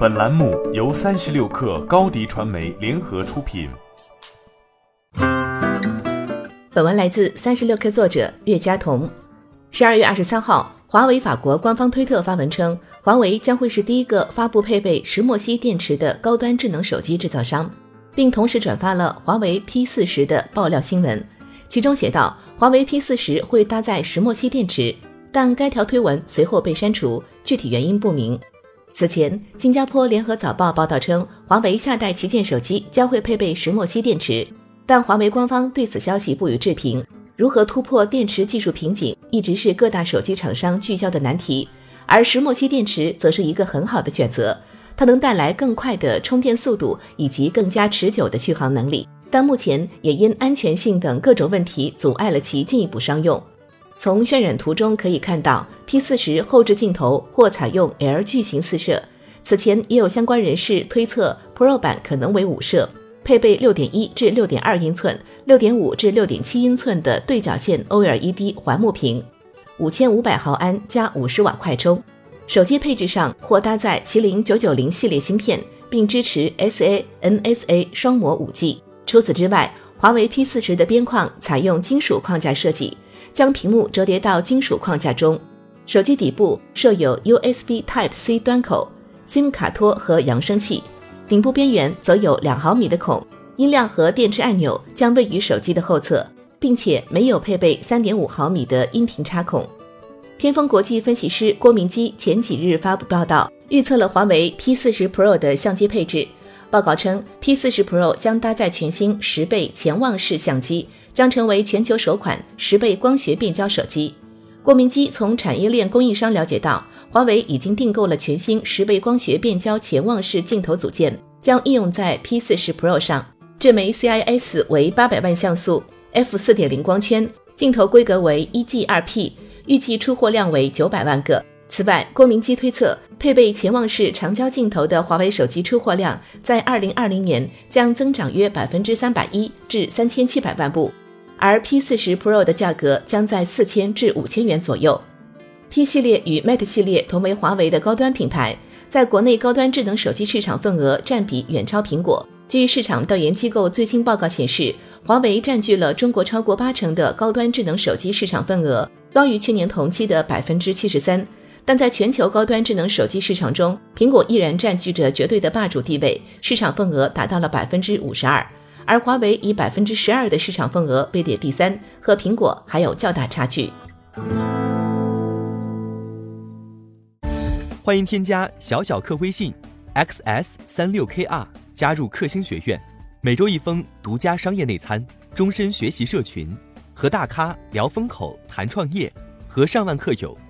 本栏目由三十六氪高低传媒联合出品。本文来自三十六氪作者岳佳彤。十二月二十三号，华为法国官方推特发文称，华为将会是第一个发布配备石墨烯电池的高端智能手机制造商，并同时转发了华为 P 四十的爆料新闻，其中写道，华为 P 四十会搭载石墨烯电池，但该条推文随后被删除，具体原因不明。此前，新加坡联合早报报道称，华为下代旗舰手机将会配备石墨烯电池，但华为官方对此消息不予置评。如何突破电池技术瓶颈，一直是各大手机厂商聚焦的难题，而石墨烯电池则是一个很好的选择，它能带来更快的充电速度以及更加持久的续航能力，但目前也因安全性等各种问题阻碍了其进一步商用。从渲染图中可以看到，P40 后置镜头或采用 L 矩形四摄。此前也有相关人士推测，Pro 版可能为五摄，配备6.1至6.2英寸、6.5至6.7英寸的对角线 OLED 环幕屏，5500毫安加50瓦快充。手机配置上或搭载麒麟990系列芯片，并支持 SA、NSA 双模 5G。除此之外，华为 P40 的边框采用金属框架设计。将屏幕折叠到金属框架中，手机底部设有 USB Type C 端口、SIM 卡托和扬声器，顶部边缘则有两毫米的孔，音量和电池按钮将位于手机的后侧，并且没有配备三点五毫米的音频插孔。天风国际分析师郭明基前几日发布报道，预测了华为 P 四十 Pro 的相机配置。报告称，P 四十 Pro 将搭载全新十倍潜望式相机。将成为全球首款十倍光学变焦手机。郭明基从产业链供应商了解到，华为已经订购了全新十倍光学变焦潜望式镜头组件，将应用在 P40 Pro 上。这枚 CIS 为八百万像素，f 四点零光圈，镜头规格为一 G 二 P，预计出货量为九百万个。此外，郭明基推测，配备潜望式长焦镜头的华为手机出货量在二零二零年将增长约百分之三百一至三千七百万部。而 P 四十 Pro 的价格将在四千至五千元左右。P 系列与 Mate 系列同为华为的高端品牌，在国内高端智能手机市场份额占比远超苹果。据市场调研机构最新报告显示，华为占据了中国超过八成的高端智能手机市场份额，高于去年同期的百分之七十三。但在全球高端智能手机市场中，苹果依然占据着绝对的霸主地位，市场份额达到了百分之五十二。而华为以百分之十二的市场份额位列第三，和苹果还有较大差距。欢迎添加小小客微信 xs 三六 kr 加入克星学院，每周一封独家商业内参，终身学习社群，和大咖聊风口、谈创业，和上万客友